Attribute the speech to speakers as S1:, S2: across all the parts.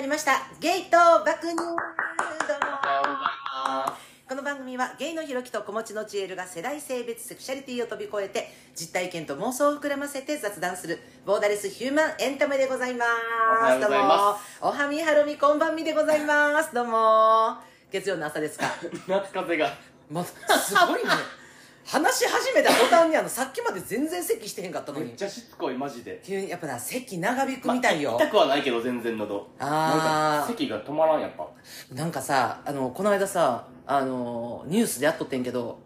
S1: まりました。ゲイと爆乳。どうもこの番組はゲイのひろきと子持ちのちえるが世代性別セクシャリティを飛び越えて実体験と妄想を膨らませて雑談するボーダレスヒューマンエンタメでございます。どうもおはみはるみこんばんみでございます。どうも月曜の朝ですか？
S2: 夏風が。
S1: ますごいね話し始めた途端にあのさっきまで全然咳してへんかったのに。
S2: めっちゃしつこいマジで。
S1: 急にやっぱな咳長引くみたいよ、
S2: まあ痛くはないけど全然喉。
S1: あー。
S2: なんか咳が止まらんやっぱ。
S1: なんかさ、あの、この間さ、あの、ニュースでやっとってんけど、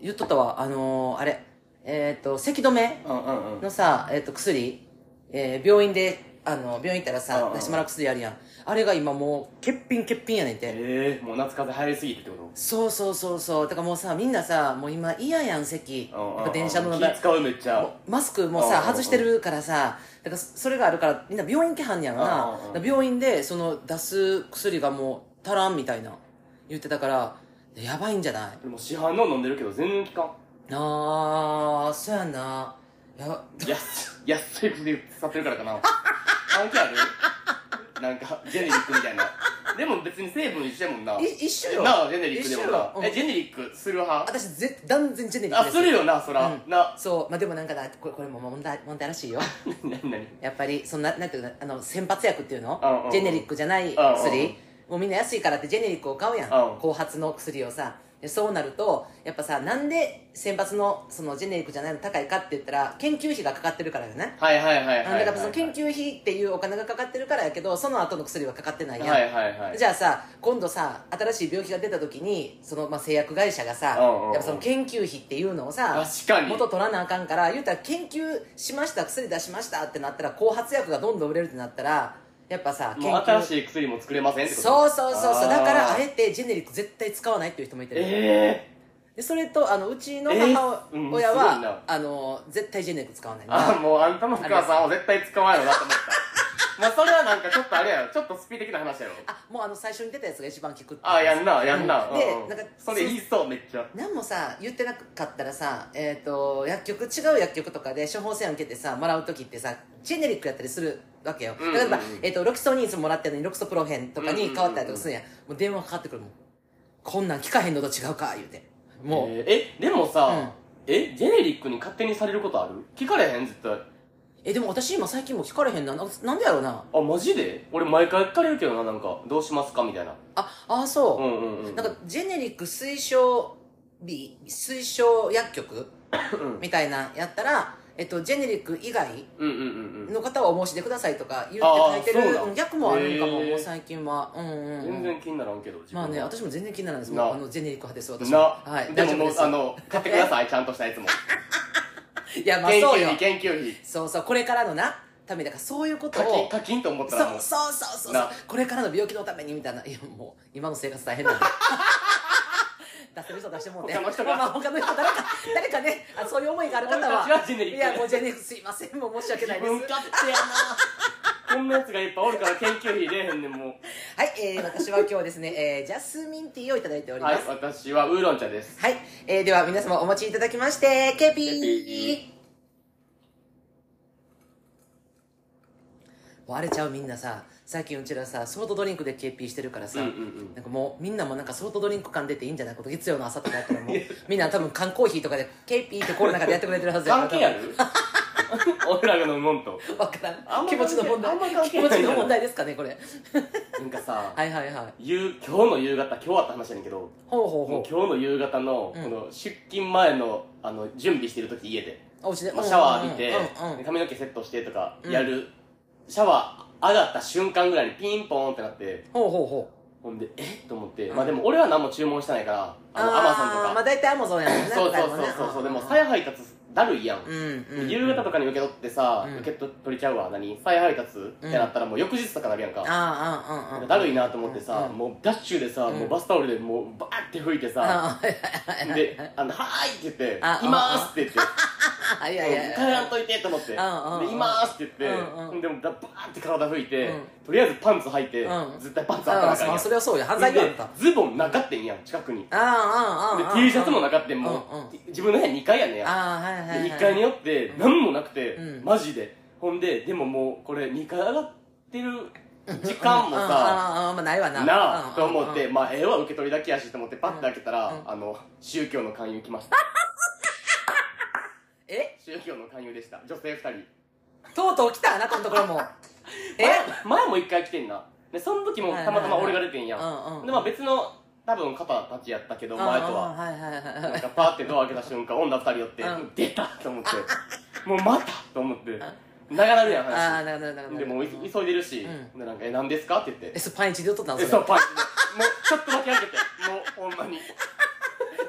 S1: 言っとったわ、あの、あれ、えっ、と、咳止め
S2: うんうんうん。
S1: のさ、えっ、と、薬、えー病院で、あの、病院行ったら
S2: うん
S1: さ
S2: う、ん。
S1: 出してもらう薬あるやん。あれが今もう、欠品欠品やねんて。
S2: ええもう夏風入りすぎてってこと？
S1: そうそうそうそう。だからもうさ、みんなさ、もう今嫌やん、咳。
S2: うんうんうん。
S1: やっぱ電車の
S2: 気使うめっちゃ。
S1: マスクもさ外してるからさ。だからそれがあるからみんな病院来はんや
S2: んうんうん。
S1: だから病院でその出す薬がもう足らんみたいな言ってたからやばいんじゃない？
S2: でも市販の飲んでるけど全然効かん。
S1: ああそうやんな。やば。
S2: 安安い薬使ってるからかな 関係ある？なんかジェネリックみたいな。でも別に成分一緒やもんな。い
S1: 一緒よ。
S2: なあジェネリックでもな。
S1: うん。
S2: えジェネリックする派？
S1: 私ぜ断然ジェネリック
S2: あするよなそら、
S1: うん。
S2: な。
S1: そう。まあでもなんかなこれこれも問題問題らしいよ。
S2: 何何？
S1: やっぱりそんななんていうの？あの先発薬っていうの？
S2: うんうん。
S1: ジェネリックじゃない
S2: うんうん。
S1: 薬もうみんな安いからってジェネリックを買うやん。後発の薬をさでそうなるとやっぱさなんで先発のそのジェネリックじゃないの高いかって言ったら研究費がかかってるからよね。
S2: はいはいはいはいはい
S1: だからその研究費っていうお金がかかってるからやけどその後の薬はかかってないやん、
S2: はいはいはい。
S1: じゃあさ今度さ新しい病気が出た時にその、まあ、製薬会社がさ、
S2: うん。
S1: やっぱその研究費っていうのをさ
S2: 確かに。
S1: 元取らなあかんから言うたら研究しました薬出しましたってなったら後発薬がどんどん売れるってなったらやっぱさ
S2: 新しい薬も作れませんってこと？
S1: そうそうそうそう。だからあえてジェネリック絶対使わないっていう人もいてる、
S2: え
S1: でそれとあのうちの母
S2: えー？うん
S1: あの絶対ジェネリック使わない。
S2: えあもうあんたのお母さんは絶対使わんやろなと思った。まあそれはなんかちょっとあれやろ。ちょっとスピ的な話やろ。
S1: あもうあの最初に出たやつが一番効く
S2: あやんなやんな、
S1: うん。で
S2: うん。うん
S1: なんか
S2: それ言いそうめっちゃ。
S1: 何もさ言ってなかったらさ、えー、と薬局違う薬局とかで処方箋を受けてさもらう時ってさジェネリックやったりするわけよ、例えば、えー、とロキソニンいつももらってるのにロキソプロフェンとかに変わったりとかするん。や、もう電話かかってくるもん。こんなん聞かへんのと違うか言うて。もう、
S2: えーえでもさ、
S1: うん。
S2: えジェネリックに勝手にされることある？聞かれへん絶対。
S1: えでも私今最近もう聞かれへんな。ななんでやろうな。
S2: あマジで？俺毎回聞かれるけどななんかどうしますかみたいな。
S1: ああそう、
S2: うんうんうん
S1: なんかジェネリック推奨日推奨薬局
S2: うん。
S1: みたいなやったら、えっと、ジェネリック以外の方はお申し出くださいとか言って書いてる
S2: そうだ
S1: うん逆もあるんかも、もう最近は。うんうん、うん、
S2: 全然気にならんけど
S1: まあね私も全然気にならないです。あのジェネリック派です私
S2: な、
S1: ははい。
S2: でももうあの買ってください ちゃんとしたやつも。
S1: いやまあ
S2: 研
S1: そうよ。
S2: 究費研究費。
S1: そうそうこれからのなためだからそういうこと
S2: 課
S1: を
S2: 金課金と思ったらもう。
S1: そうそうそうそうこれからの病気のためにみたいな。いやもう今の生活大変なんで出せる人出してもうて。
S2: 他の人が。
S1: まあ、他の人誰か誰かねあそういう思いがある方は。
S2: 俺たちはジェネリック
S1: いやもうジェネリックすいませんもう申し訳ないです。
S2: 自分勝手やなこんなやつがいっぱいおるから研究費出えへんねんもう。
S1: はい、えー、私は今日はですね、えー、ジャスミンティーをいただいております。
S2: はい私はウーロン茶です。
S1: はい、えー、では皆様お待ちいただきまして、 KP ー。
S2: KP
S1: もう荒れちゃうみんなさ、最近うちらさ、ソフトドリンクで KP してるからさ、
S2: うんうんうん
S1: なんかもうみんなもなんかソフトドリンク感出ていいんじゃない？こと月曜の朝とかやったらもう、みんな多分缶コーヒーとかで KP ってコロナ禍でやってくれてるはずや
S2: 関係ある？俺らが飲むもんと
S1: わからん。気持ちの問題。気持ちの問題ですかね、これ。
S2: なんかさ
S1: はいはいはい。
S2: 夕今日の夕方今日あった話やねんけど
S1: ほうほうほ
S2: もう今日の夕方の
S1: うん
S2: この出勤前のあの準備してる時家で
S1: う。お家で？
S2: まあシャワー浴びて
S1: うんうんうん
S2: 髪の毛セットしてとかやるシャワー上がった瞬間ぐらいにピンポーンってなって
S1: ほうほうほう。
S2: ほんでえ？っと思って
S1: うん。
S2: まあでも俺は何も注文してないからあのアマゾンとか。
S1: まあ大体アマゾンやもんね。
S2: そうそうそうそうそうでも再配達だるいやん。
S1: うんうん。
S2: 夕方とかに受け取ってさ、
S1: うん。
S2: 受け取りちゃうわ。何？再配達ってなったらもう翌日とかなるやんか、
S1: ああ、うんうんうん。
S2: だるいなと思ってさ、
S1: うん
S2: もうダッシュでさ、
S1: うん。
S2: もうバスタオルでもうバーって拭いてさ。で「あのはーい」って言って「
S1: あ
S2: います」って言って。
S1: は いはいはい。
S2: 帰らんといてと思って「で
S1: うんうん。
S2: います」って言って、
S1: うんうん。
S2: でもバーって体拭いて、
S1: うん。
S2: とりあえずパンツ履いて、
S1: うん。
S2: 絶対パンツあったら
S1: ああ、
S2: あかんやん。
S1: それはそうよ。犯罪よ、あん
S2: で
S1: た。
S2: ズボンなかってんやん近くに。
S1: ああ、ああ、ああ。
S2: で T シャツもなかってんもう、
S1: うんうん。
S2: 自分の部屋2階やねん。や
S1: ああ、はいはいはい。
S2: で1階によって何もなくて、
S1: うん。
S2: マジで。ほんででももうこれ2階上がってる時間もさ
S1: ああまあないわな。
S2: なあ
S1: うん。
S2: と思って、
S1: うん。
S2: まあええわ受け取りだけやしと思ってパッと開けたら、
S1: うん。
S2: あの宗教の勧誘来ました
S1: え？
S2: 宗教の勧誘でした。女性2人。
S1: とうとう来たあなたのところも。え？
S2: 前前も一回来てんな。でその時もたまたま俺が出てんやん、
S1: うんうん
S2: でまあ別の多分方たちやったけど前とは。
S1: はいはいはいはい。
S2: なんかパーってドア開けた瞬間女2人寄って、
S1: うん。
S2: 出たと思って。もうまたと思って。長なるやん
S1: ああ
S2: 話
S1: なるほどなる。ほど
S2: でもうい急いでるし、
S1: うん。
S2: でなんか「え何ですか?」って言って。
S1: えそれパンイチで撮ったの
S2: え
S1: そ
S2: うパンチ。でもうちょっとだけ開けて。もうほんまに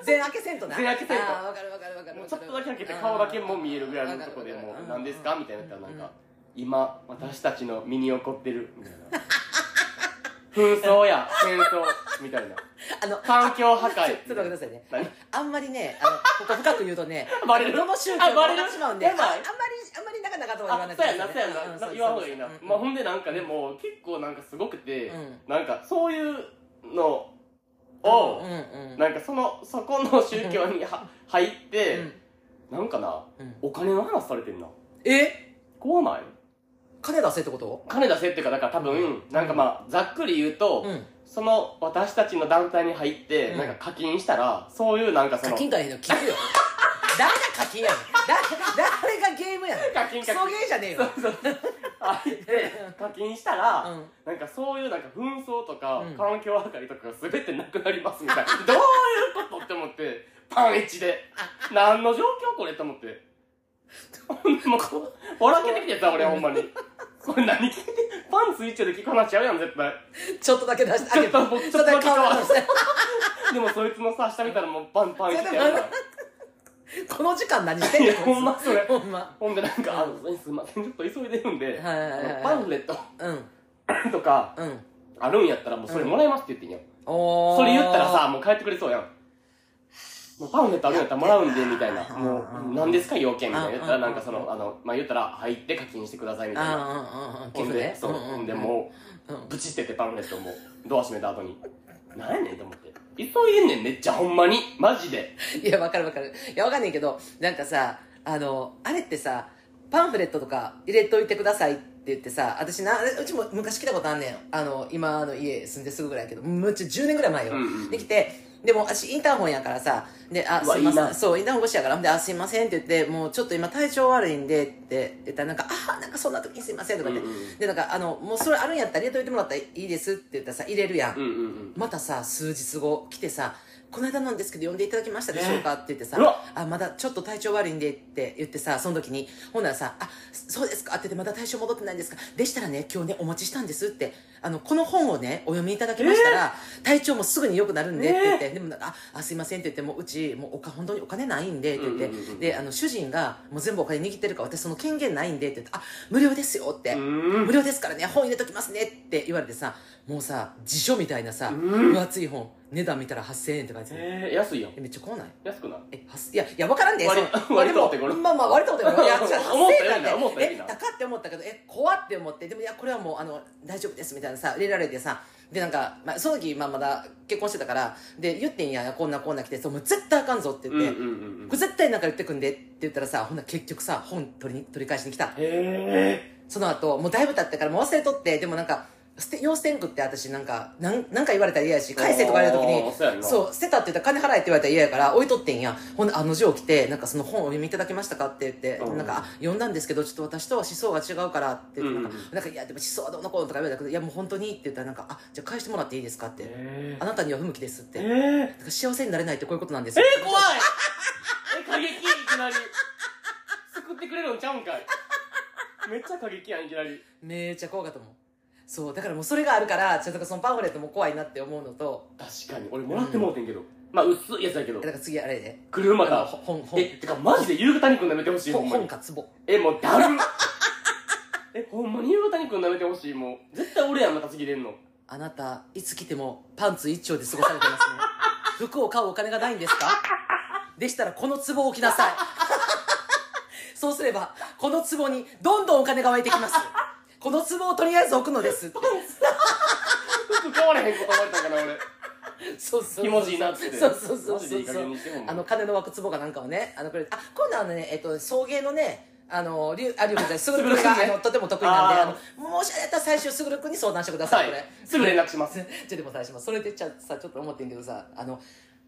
S1: 全開けせんとな。
S2: 全開けせんと。
S1: ああ分かる分かる分かる
S2: もうちょっとだけ開けて顔だけも見えるぐらいのとこでもう「何ですか?」みたいなやったらなんか「今私たちの身に起こってる」みたいな紛争や戦争みたいな。
S1: あの
S2: 環境破壊。
S1: ちょっと待ってくださいね。
S2: 何？
S1: あんまりねあのここ深く言うとね
S2: バレる？
S1: どの宗教
S2: あバレる
S1: もしまうんでああんまりあんまり長々とは言わなくて
S2: あそうやなそうやな、
S1: うん
S2: 言わんほうがいいな、
S1: そう
S2: まあ、ほんでなんかでも結構なんかすごくて、
S1: うん。
S2: なんかそういうのを、
S1: う。んうん。
S2: なんかそのそこの宗教には入って、
S1: うん。
S2: なんかな
S1: うん。
S2: お金の話されてんな。
S1: え？
S2: 怖ない？
S1: 金出せってこと？
S2: 金出せっていうかだから多分、なんかまあざっくり言うと、
S1: うん。
S2: その私たちの団体に入って、
S1: うん。
S2: なんか課金したらそういうなんかその
S1: 課金とは言うの聞くよ。誰が課金やねん。だ誰がゲームやねん。
S2: 課金課金。
S1: クソゲーじゃねえよ
S2: そうそう入って課金したら、
S1: うん。
S2: なんかそういうなんか紛争とか、
S1: うん。
S2: 環境破壊とかが全てなくなりますみたいな。どういうことって思ってパン1で。何の状況これと思って。もう笑けてきてさ俺ほんまに。これ何聞いてパンツ一丁で聞く話ちゃうやん絶対。
S1: ちょっとだけ出して
S2: ちょっと僕
S1: ちょっとだけ顔出して。
S2: でもそいつのさ下見たらもうパンパン1
S1: それでも
S2: でやるから
S1: この時間何してんねん
S2: いやほんまそれ。
S1: ほんま。
S2: ほんでなんか「あのすいませんちょっと急いでるんで、
S1: はいはいはいはい。
S2: あのパンフレット
S1: うん。
S2: とか
S1: うん。
S2: あるんやったらもうそれもらえますって言ってんやん、
S1: おー。
S2: それ言ったらさもう帰ってくれそうやん。もうパンフレットあるんやったらもらうんでみたいな。もう何ですか要件みたいな。言ったらなんかそのあのまあ言ったら入って課金してくださいみたいな。
S1: あーうんうんうん。寄
S2: ほん
S1: 付ね
S2: で？そう。ほんでも
S1: うん。
S2: うブチっててパンフレットもドア閉めた後に何やねんと思って急いでんねんめっちゃほんまにマジで
S1: いや、わかるわかる。いや、わかんないけど、なんかさ、あの、あれってさ、パンフレットとか入れといてくださいって言ってさ、私な、うちも昔来たことあんねん。あの、今の家住んですぐぐらいやけど、むっちゃ10年ぐらい前よ。
S2: うんうん
S1: できて、でも私インターホンやからさ、で、あ、すいませ。
S2: ん。
S1: そう、インターホン越しやから、で、あ、すいませんって言って、もうちょっと今体調悪いんでって言ったら、なんか、あ、なんかそんな時にすいませんとか言って、
S2: うんうん
S1: で、なんか、あの、もうそれあるんやったら入れといてもらったらいいですって言ったらさ、入れるやん。
S2: うんうんうん。
S1: またさ数日後来てさ「この間なんですけど呼んでいただきましたでしょうか?」って言ってさ
S2: うわ「
S1: あまだちょっと体調悪いんで」って言ってさその時にほんならさ「あそうですか」って言って「まだ体調戻ってないんですか。でしたらね今日ねお持ちしたんです」ってあのこの本をねお読みいただきましたら、体調もすぐに良くなるんでって言って、でもああすいませんって言ってもううちもうおか本当にお金ないんでって言って、であの主人がもう全部お金握ってるから私その権限ないんでって言って「あ無料ですよ」って。
S2: うん。
S1: 無料ですからね本入れときますねって言われてさもうさ辞書みたいなさ、
S2: うん。
S1: 分厚い本値段見たら8000円って書いて
S2: えー、安いやん。
S1: えめっちゃ怖ない？
S2: 安くない？
S1: えはすいやいや分からんで。
S2: 割
S1: その
S2: 割とお手
S1: まあまあ割とお手頃いやじゃあ
S2: 思ったよりな
S1: 8000円なんて
S2: 思ったよりな。
S1: え高って思ったけどえ怖って思って。でもいやこれはもうあの大丈夫ですみたいなさ入れられてさでなんか、まあ、その時、まあ、まだ結婚してたからで言ってんやこんなこんな来てそうもう絶対あかんぞって言って、
S2: うんうんうんうん。
S1: これ絶対なんか言ってくんでって言ったらさほんなら結局さ本取りに取り返しに来た。
S2: へ
S1: その後もうだいぶ経ってからもう忘れとってでもなんか捨て用捨てんくって私なんかなんなんか言われたら嫌やし返せとか言われた時に
S2: そう
S1: 捨てたって言ったら金払えって言われたら嫌やから置いとってんや。ほんであの字を来てなんかその本をお読みいただけましたかって言って、
S2: うん。
S1: なんかあ読んだんですけどちょっと私とは思想が違うからってなんか,、
S2: うん。
S1: なんかいやでも思想はどうのこうのとか言われたけどいやもう本当にって言ったらなんかあじゃあ返してもらっていいですかって、
S2: え
S1: あなたには不向きですって、
S2: え
S1: だ
S2: ー、
S1: から幸せになれないってこういうことなんです
S2: え
S1: よ
S2: ー、怖い。え過激いきなり。救ってくれるんちゃうんかい。めっちゃ過激やんいきなり。
S1: めっちゃ怖かったもんそうだからもうそれがあるからちょっとそのパンフレットも怖いなって思うのと
S2: 確かに俺もらってもうてんけど、まあ薄いやつだけど。
S1: だから次あれで。あの
S2: 車が
S1: 本本。
S2: えてかマジで夕方にくん舐めてほしいほ
S1: 本
S2: んまに。
S1: 本か壺。
S2: えもうだる えほんまに夕方にくん舐めてほしいもう。絶対俺やんまた次出んの。
S1: あなたいつ来てもパンツ一丁で過ごされてますね。服を買うお金がないんですか？でしたらこの壺を置きなさい。そうすればこの壺にどんどんお金が湧いてきますこの壺をとりあえず置くのですって。
S2: 服買われへんことたんかな俺。
S1: そうそうそう
S2: 気持ちいいなっつって。
S1: そうそうそう
S2: マジでいい加
S1: そう
S2: 減にしてほんま
S1: あの金の湧く壺かなんかをねあのくれてあ今度はねえっと送迎のねあの、りゅう、あ、りゅうくんじゃない、すぐる。くんが、とても得意なんで、
S2: あー。
S1: あの、もしあれやったら最終すぐるくんに相談してくださ、
S2: はいい
S1: これ。
S2: すぐ連絡します。
S1: ちょ、でもさ、しますそれでちゃさ、ちょっと思ってんけどさ、あの、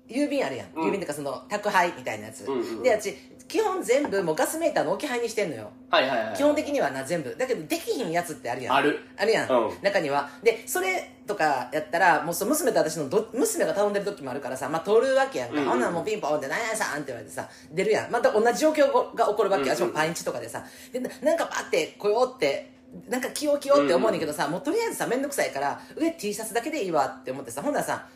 S1: 郵便あるやん。
S2: うん
S1: 郵便ってかその、宅配みたいなやつ。
S2: うんうん
S1: で、私、基本全部もうガスメーターの置き配にしてんのよ。
S2: はいはいはい
S1: 基本的にはな、全部。だけど、できひんやつってあるやん。
S2: ある
S1: あるやん。
S2: うん
S1: 中には。で、それとかやったら、もうその娘と私のど、娘が頼んでる時もあるからさ、まあ、取るわけやんか。
S2: うんうん
S1: ほんならもうピンポンって、何やさんって言われてさ、出るやん。また同じ状況が起こるわけよ。
S2: うんうん
S1: 私もパンチとかでさ。で、ななんかパって来ようって、なんか着よう着ようって思うねんけどさ、もうとりあえずさ、めんどくさいから、上 T シャツだけでいいわって思ってさ、ほんならさ、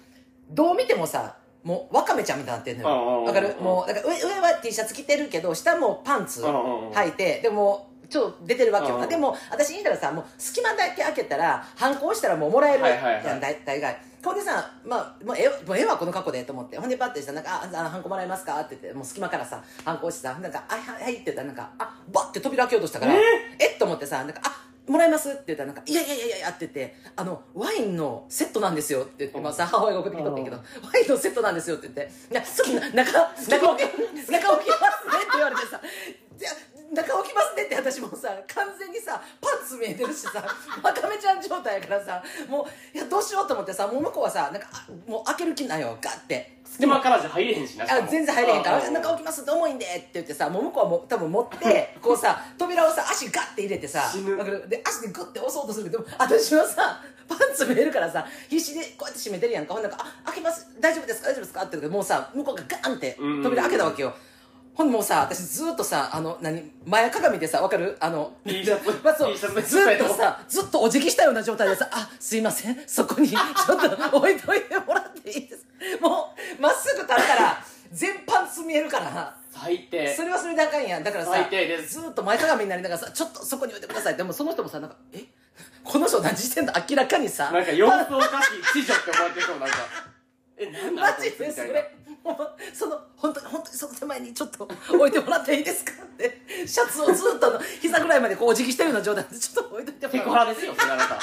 S1: どう見てもさ、もう、わかめちゃんみたいになってんのよ。わかる？もう、だから上上は T シャツ着てるけど、下もパンツ履いて、でも、ちょっと出てるわけよ。
S2: うん
S1: でも、私言ったらさ、もう隙間だけ開けたら、反抗したらもうもらえる。やん、大大概。ほんでさ、まあ、もうえもうええわ、この過去で、と思って。ほんで、パッてしたら、なんか、あ、あの、ハンコもらえますか？って言って、もう隙間からさ、ハンコしてさ、なんか、あ、はい、はいって言ったら、なんか、あ、バッて扉開けようとしたから、
S2: え
S1: えっ？と思ってさ、なんか、あ、もらえます？って言ったら、なんか、いやいやいやいやって言って、あの、ワインのセットなんですよって言って、まあさ、母親が送ってきとってんけど、ワインのセットなんですよって言って、いや、ちょっと中、中置き、中置きますねって言われてさ、いや、中置きますねって私もさ、完全にさ、パンツ見えてるしさ、わかめちゃん状態やからさ、もう、いや、どうしようと思ってさ、もう向こうはさ、なんか、あもう開ける気ないよ、ガッて。
S2: 隙間からじゃ入れへんしな
S1: あ
S2: も。
S1: 全然入れへんから「
S2: うん
S1: 中置きますって重いんで」って言ってさもう向こうはもう多分持って こうさ扉をさ足ガッて入れてさで足でグッて押そうとするけど私はさパンツ見えるからさ必死でこうやって閉めてるやんか。ほんなんか「あ開けます。大丈夫ですか？大丈夫ですか?」って言うけどもうさ向こうがガンって
S2: うん。
S1: 扉開けたわけよほんでもうさ私ずっとさあの何前かがみでさわかる？あの
S2: T シャツ。
S1: まあそう。
S2: T シャツで
S1: ずっとさずっとお辞儀したような状態でさ「あすいません。そこに ちょっと置いといてもらっていいです。もうまっすぐ立ったら全パンツ見えるから。
S2: 最低。
S1: それはそれであかんやん。だからさ
S2: 最低です。
S1: ずっと前かがみになりながらさちょっとそこに置いてください。でもその人もさなんかえ？この人何してんの明らかにさ
S2: なんか様子おかしい知女って思われてそうなんか。えなん
S1: マジでそれ。その本当ににちょっと置いてもらっていいですかってシャツをずっと膝ぐらいまでこうお辞儀したような状態でちょっと置いといて
S2: セ
S1: もらって
S2: クハラですよそれあなた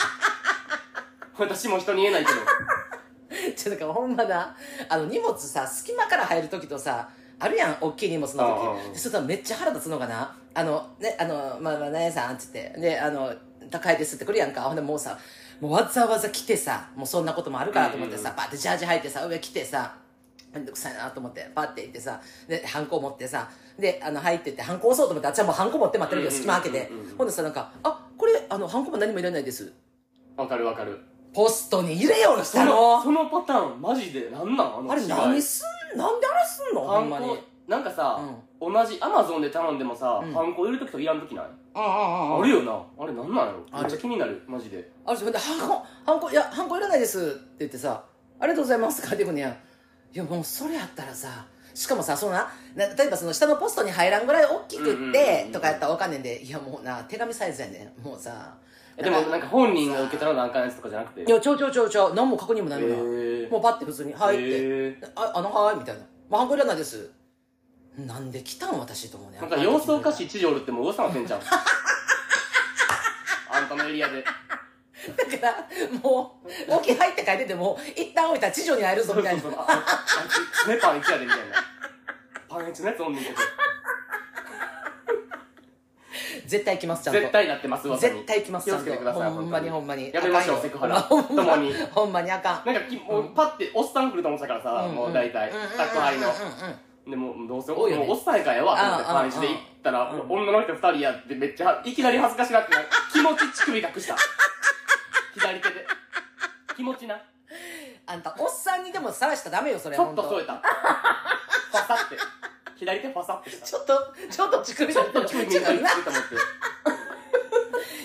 S2: 私も人に言えないけど
S1: ちょだからほんまなあの荷物さ隙間から入る時とさあるやん大きい荷物の
S2: うん
S1: 時でそれとめっちゃ腹立つのがな。あのねあのまあまあ何やさんっつって。であの高いですって来るやんか。ほんでもうさもうわざわざ来てさもうそんなこともあるからと思ってさ、
S2: うんうんうん。
S1: バーってジャージ履いてさ上来てさめんどくさいなと思ってパッて行ってさでハンコ持ってさであの入ってってハンコ押そうと思ってあっちはもうハンコ持って待ってるけど隙間開けて。ほんでさなんか「あこれあのハンコも何もいらないです。
S2: わかるわかる」
S1: ポストに入れようとし
S2: そ
S1: たの。
S2: のそのパターンマジでなんなん？あの
S1: あれ何すんなんであれすんの？ほ
S2: ハンコ
S1: んまに。
S2: なんかさ、同じアマゾンで頼んでもさ、
S1: うん。
S2: ハンコいる時といらん時ない、
S1: ああああ
S2: あるよな。あれなんなんやろ？めっちゃ気になる。マジで。
S1: あれそれでハンコハンコいやハンコいらないですって言ってさありがとうございますって書いてくんねやいやもうそれやったらさしかもさそのなな例えばその下のポストに入らんぐらい大きくってとかやったらわかんねんでいやもうな手紙サイズやねん。もうさ
S2: えでもなんか本人が受け取らなあかんやつとかじゃなくて？
S1: いやちょうちょうちょうちょう何も確認もないもうパッて普通に「はい」って。
S2: へ「
S1: ああのはい」みたいな「まあ、ハンコいらないです」なんで来たん私と思うね
S2: なんか様子おかしい知女おるってもう噂なってんじゃん あんたのエリアで
S1: だからもう「置き入って書いてても一旦置いたら知女に会えるぞみたいな。
S2: そうそうそう。ああいつねパン一やでみたいな。パン一のやつおんねんけど
S1: 絶対来ますちゃんと。
S2: 絶対なってます噂に
S1: 絶対来ます
S2: 気をつけてください
S1: ほんまにほ
S2: 本
S1: んまに。
S2: やめましょう
S1: あかんよ。
S2: セクハラ。
S1: ほんま
S2: 共に。
S1: ほんまにあかん。
S2: なんかきもうパッておっさん来ると思ってたからさ、もう大体。宅配の、でもうどうせ
S1: 多いよね。
S2: もうおっさんやからやわと思って
S1: ああ
S2: パンチで行ったら、
S1: うん
S2: 女の人二人やってめっちゃいきなり恥ずかしなってな気持ち乳首隠した左手で。気持ちな。
S1: あんたおっさんにでもさらしたらダメよそれ
S2: ちょっと
S1: ほん
S2: 添えた。ファサって。左手ファサってした。
S1: ちょっとちょっと乳首
S2: ちょっと乳首見えたり
S1: な
S2: すると思って。
S1: い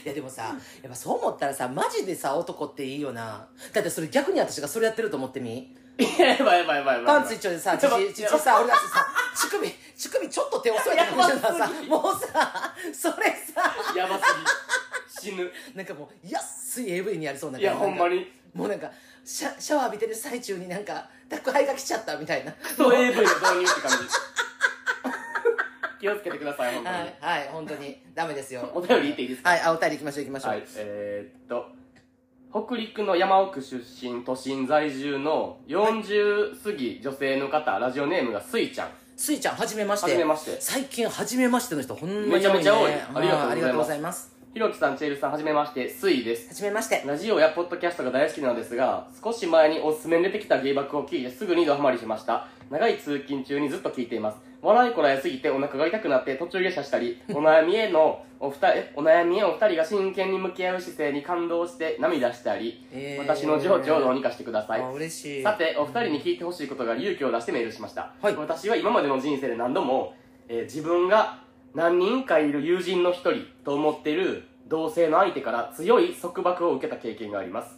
S1: やでもさやっぱそう思ったらさマジでさ男っていいよな。だってそれ逆に私がそれやってると思ってみ？
S2: やばいやばいやばいやばい。
S1: パンツ一丁でさ父父さ俺だって。さ乳首乳首ちょっと手を添えて
S2: やばすぎ。
S1: もうさそれさ。
S2: やばすぎ死ぬ。
S1: なんかもう安い AV にやりそうない
S2: や
S1: なんか
S2: ほんまに。
S1: もうなんかシャシャワー浴びてる最中になんか宅配が来ちゃったみたいな。
S2: クソ AV の導入って感じ。気をつけてください本当に、
S1: はいはい本当に。ダメですよ。
S2: お便り言っていいですか？
S1: はいあお便り行きましょう行きましょう、
S2: はい、えー、っと、北陸の山奥出身、都心在住の40過ぎ女性の方、ラジオネームがスイちゃん。
S1: スイちゃんはじめまして。
S2: はじめまして。
S1: 最近はじめましての人ほんまに多い、ね、
S2: めちゃめちゃ多い。
S1: あ
S2: ありがとうございます。
S1: ありがとうございます
S2: ひろきさん、チェールさん、はじめまして、スイです。
S1: はじめまして
S2: ラジオやポッドキャストが大好きなのですが、少し前におすすめに出てきた芸爆を聞いてすぐにドハマりしました。長い通勤中にずっと聞いています。笑いこらえすぎてお腹が痛くなって途中下車したり、お悩みへのお二人、お悩みへお二人が真剣に向き合う姿勢に感動して涙したり、
S1: えー
S2: 私の情緒をどうにかしてください。
S1: あ嬉しい
S2: さて、お二人に聞いてほしいことが勇気を出してメールしました。
S1: はい
S2: 私は今までの人生で何度も、えー自分が何人かいる友人の一人と思っている同性の相手から強い束縛を受けた経験があります。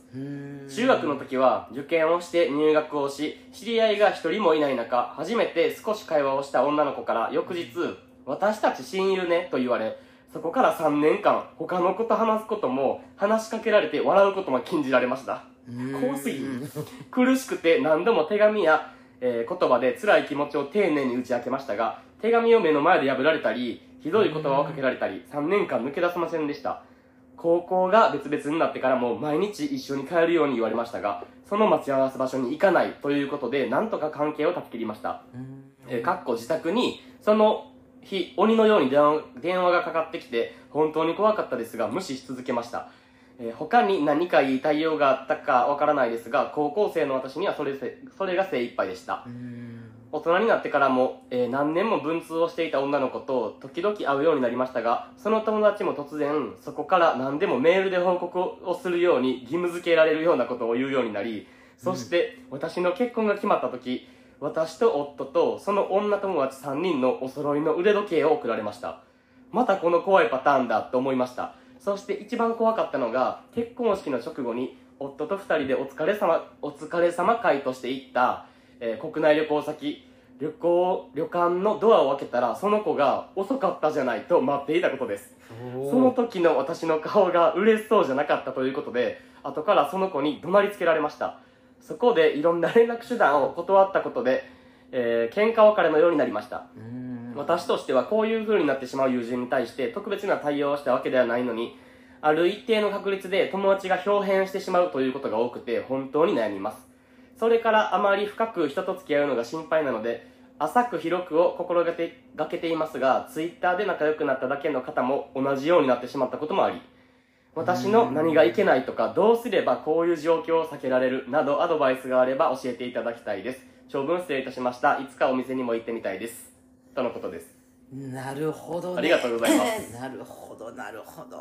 S2: 中学の時は受験をして入学をし、知り合いが一人もいない中、初めて少し会話をした女の子から翌日、私たち親友ねと言われ、そこから3年間、他の子と話すことも、話しかけられて笑うことも禁じられました。怖すぎる苦しくて何度も手紙や、えー言葉で辛い気持ちを丁寧に打ち明けましたが手紙を目の前で破られたりひどい言葉をかけられたり3年間抜け出せませんでした。高校が別々になってからも毎日一緒に帰るように言われましたがその待ち合わせ場所に行かないということでなんとか関係を断ち切りました。えーかっこ自宅にその日鬼のように電話電話がかかってきて本当に怖かったですが無視し続けました、えー他に何か言いたいようがあったかわからないですが高校生の私にはそれせそれが精一杯でした大人になってからも、えー何年も文通をしていた女の子と時々会うようになりましたがその友達も突然そこから何でもメールで報告をするように義務付けられるようなことを言うようになりそして、私の結婚が決まった時私と夫とその女友達3人のお揃いの腕時計を贈られました。またこの怖いパターンだと思いました。そして一番怖かったのが結婚式の直後に夫と2人でお疲れ様お疲れ様会として行った、えー国内旅行先旅行旅館のドアを開けたらその子が遅かったじゃないと待っていたことです。その時の私の顔が嬉しそうじゃなかったということで後からその子に怒鳴りつけられました。そこでいろんな連絡手段を断ったことで、えー喧嘩別れのようになりました。私としてはこういう風になってしまう友人に対して特別な対応をしたわけではないのにある一定の確率で友達が表変してしまうということが多くて本当に悩みますそれからあまり深く人と付き合うのが心配なので浅く広くを心がけがけていますがツイッターで仲良くなっただけの方も同じようになってしまったこともあり私の何がいけないとかどうすればこういう状況を避けられるなどアドバイスがあれば教えていただきたいです。長文失礼いたしました。いつかお店にも行ってみたいです。とのことです。
S1: なるほどね。
S2: ありがとうございます。
S1: なるほどなるほど。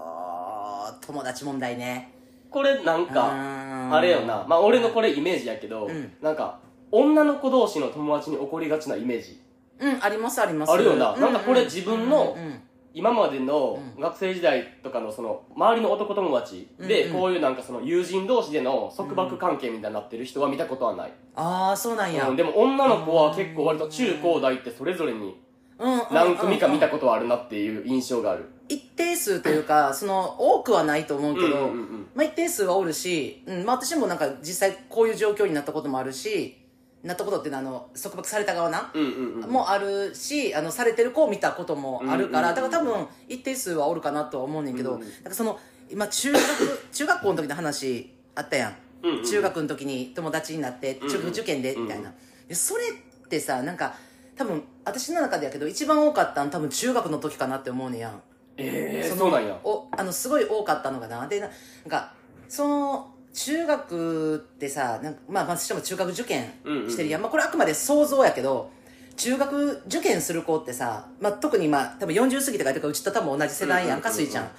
S1: 友達問題ね。
S2: これなんか
S1: あ
S2: あれよな。まあ俺のこれイメージやけど、
S1: うん。
S2: なんか女の子同士の友達に起こりがちなイメージ。
S1: うんありますあります。
S2: あるよな。
S1: う
S2: なんかこれ自分の
S1: うんうん
S2: 今までの
S1: う
S2: 学生時代とかのその周りの男友達で
S1: うんうん。
S2: こういうなんかその友人同士での束縛関係みたいになってる人は見たことはない、
S1: ああそうなんや、
S2: うんでも女の子は結構割と中高大ってそれぞれに
S1: うんうん。
S2: 何組か見たことはあるなっていう印象がある
S1: 一定数というかその多くはないと思うけど、
S2: うんうんうん。
S1: まあ、一定数はおるし、うんまあ、私もなんか実際こういう状況になったこともあるしなったことっていうのはあの束縛された側な、
S2: うんうんうん。
S1: もあるしあのされてる子を見たこともあるから、
S2: うんうんうん
S1: だから多分一定数はおるかなとは思うねんけど、
S2: うんうん
S1: なんかその今中学 中学校の時の話あったやん、
S2: うんうん
S1: 中学の時に友達になって中学受験でみたいな、でそれってさなんか多分私の中でやけど一番多かったん多分中学の時かなって思うねやん
S2: ええ
S1: の
S2: そうなんや。
S1: おあのすごい多かったのかな。でななんかその中学ってさなんか、まあ、まあしかも中学受験してるやん、まあ、これあくまで想像やけど中学受験する子ってさ、まあ、特にまあ多分40過ぎてからとかうちと多分同じ世代やん。か
S2: うんうんうんうん。
S1: すいちゃん。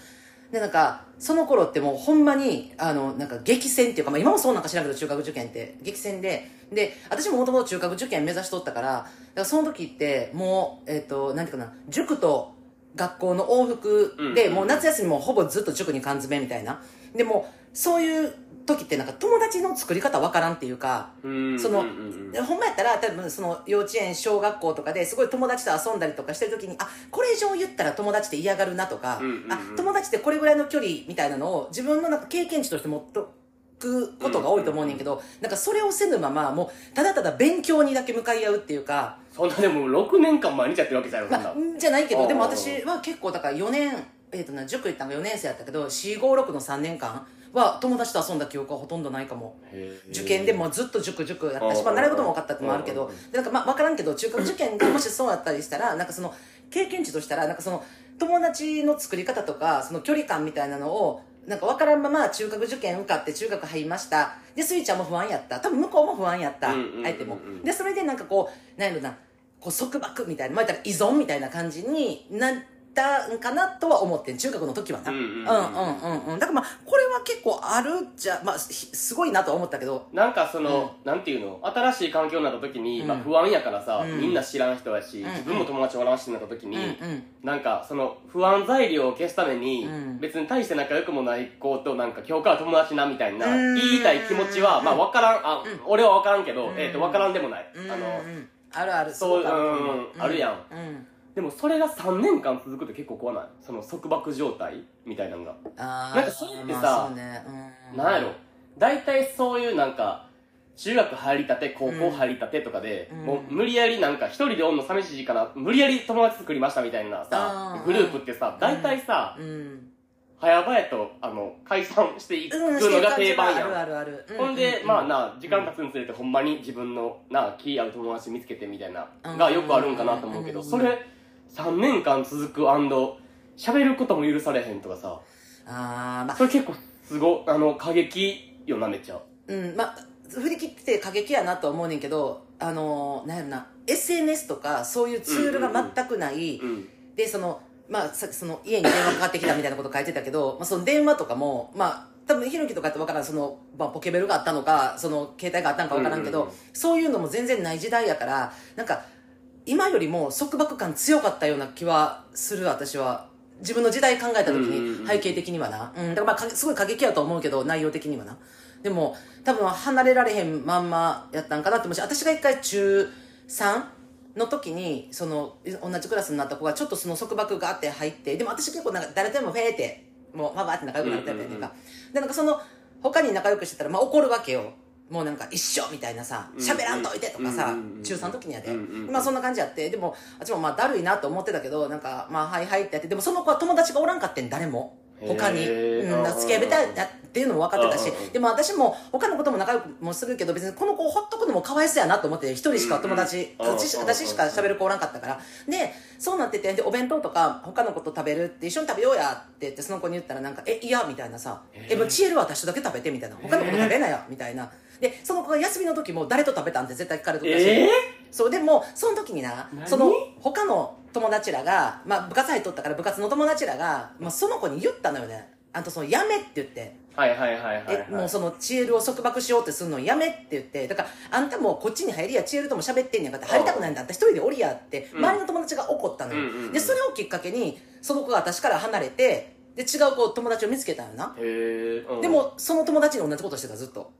S1: でなんかその頃ってもうほんまにあのなんか激戦っていうか、まあ、今もそうなんか知らんけど中学受験って。激戦で。で私ももともと中学受験目指しとったからだからその時ってもうえっ、となんていうかな塾と学校の往復で、
S2: うん。
S1: もう夏休みもほぼずっと塾に缶詰みたいな。でもそういう時ってなんか友達の作り方わからんっていうか
S2: うん。
S1: そのほんまやったら多分その幼稚園小学校とかですごい友達と遊んだりとかしてる時にあこれ以上言ったら友達って嫌がるなとか、あ友達ってこれぐらいの距離みたいなのを自分のなんか経験値として持っとくことが多いと思うねんけど、なんかそれをせぬままもうただただ勉強にだけ向かい合うっていうか、
S2: そんなでも6年間毎日やってるわけじゃな
S1: まあ、んじゃないけどでも私は結構だから4年えーとな塾行ったのが4年生やったけど456の3年間は友達と遊んだ記憶はほとんどないかも。受験でもずっと塾塾やったし、
S2: うん
S1: まあ、習い事も分かったってのもあるけどなんかまあ分からんけど中学受験がもしそうやったりしたらなんかその経験値としたらなんかその友達の作り方とかその距離感みたいなのをなんか分からんまま中学受験受かって中学入りました。でスイちゃんも不安やった。多分向こうも不安やった。相手も。でそれでなんかこうなんやろな。こう束縛みたいな、まあ、言ったら依存みたいな感じになったんかなとは思ってん中学の時はな。
S2: う
S1: うんんうん。ん
S2: ううん
S1: うんうん。だからまあこれは結構あるじゃまあひすごいなとは思ったけど。
S2: なんかその、なんていうの？新しい環境になった時に、
S1: うん。
S2: まあ、不安やからさ、
S1: うん。
S2: みんな知らん人やし、
S1: うん
S2: 自分も友達おらんしになった時に、
S1: うんうん。
S2: なんかその不安材料を消すために、
S1: うん。
S2: 別に大して仲良くもない子となんか今日から友達なみたいな
S1: うん。
S2: 言いたい気持ちは、まあ分からん。あ、
S1: うん。
S2: 俺は分からんけど、
S1: うん。
S2: えっ、と分からんでもない、あの
S1: うんあるある
S2: そううん。あるやん。
S1: うん
S2: でもそれが3年間続くって結構怖ない？その束縛状態みたいなのが。
S1: あー
S2: なんかそれってさ
S1: まあね。うん。
S2: なんやろ？大体そういうなんか中学入りたて高校入りたてとかで、
S1: うん。
S2: もう無理やりなんか一人でおんの寂しいから無理やり友達作りましたみたいなさグループってさ大体さ、
S1: うん。
S2: 早々とあの解散していく
S1: うん
S2: のが定番やん、
S1: あるあるある
S2: ほんで、
S1: うう
S2: まあな時間経つにつれてほんまに自分のな気合う友達見つけてみたいながよくあるんかなと思うけど
S1: うん。
S2: それ3年間続く喋ることも許されへんとかさ。
S1: あーまあ。
S2: それ結構すごあの過激よなめっちゃ。
S1: うんまあ振り切って過激やなとは思うねんけどあのーなんやろな SNS とかそういうツールが全くない、
S2: うん
S1: でそのまあさその家に電話かかってきたみたいなこと書いてたけど、まあ、その電話とかもまあ多分ひろきとかって分からんその、まあ、ポケベルがあったのかその携帯があったのか分からんけど、
S2: うんうんうん。
S1: そういうのも全然ない時代やからなんか今よりも束縛感強かったような気はする私は。自分の時代考えた時に背景的にはな、うん、だからまあかすごい過激やと思うけど内容的にはな。でも多分離れられへんまんまやったんかなって思うし私が一回中3の時にその同じクラスになった子がちょっとその束縛があって入ってでも私結構なんか誰とでもフェーってもうパパって仲良くなったみたいな、
S2: うんうんうん。
S1: でなんかその他に仲良くしてたら、まあ、怒るわけよもうなんか一緒みたいなさ
S2: うん
S1: 喋らんといてとかさ、中3の時にやで、まあそんな感じやって。でもあっちもまあだるいなと思ってたけどなんかまあはいはいってやって。でもその子は友達がおらんかってん誰も。他に、うん、付き合いたいっていうのも分かってたし。でも私も他のことも仲良くもするけど別にこの子をほっとくのもかわいそうやなと思って一人しか友達、
S2: うんうん
S1: 私私しか喋る子おらんかったから。でそうなっててでお弁当とか他の子と食べるって一緒に食べようやって言ってその子に言ったらなんか「え嫌」みたいなさ「
S2: へー。
S1: えもうチエルは私とだけ食べて」みたいな「他の子と食べなよ」みたいなでその子が休みの時も誰と食べたんって絶対聞かれてたし、
S2: え
S1: そうでもその時にな
S2: 何？
S1: その他の友達らが、まあ、部活入っとったから部活の友達らが、まあ、その子に言ったのよね。あとそのやめって言って。
S2: ー、はいはいはいはい、はい。
S1: え、もうそのチエルを束縛しようってするのやめって言って。だからあんたもこっちに入りやチエルとも喋ってんやんかって入りたくないんだあんた一人でおりやって
S2: うん。
S1: 周りの友達が怒ったのよ、
S2: うん
S1: でそれをきっかけにその子が私から離れてで違う子友達を見つけたのな、
S2: うん。
S1: でもその友達に同じことしてたずっと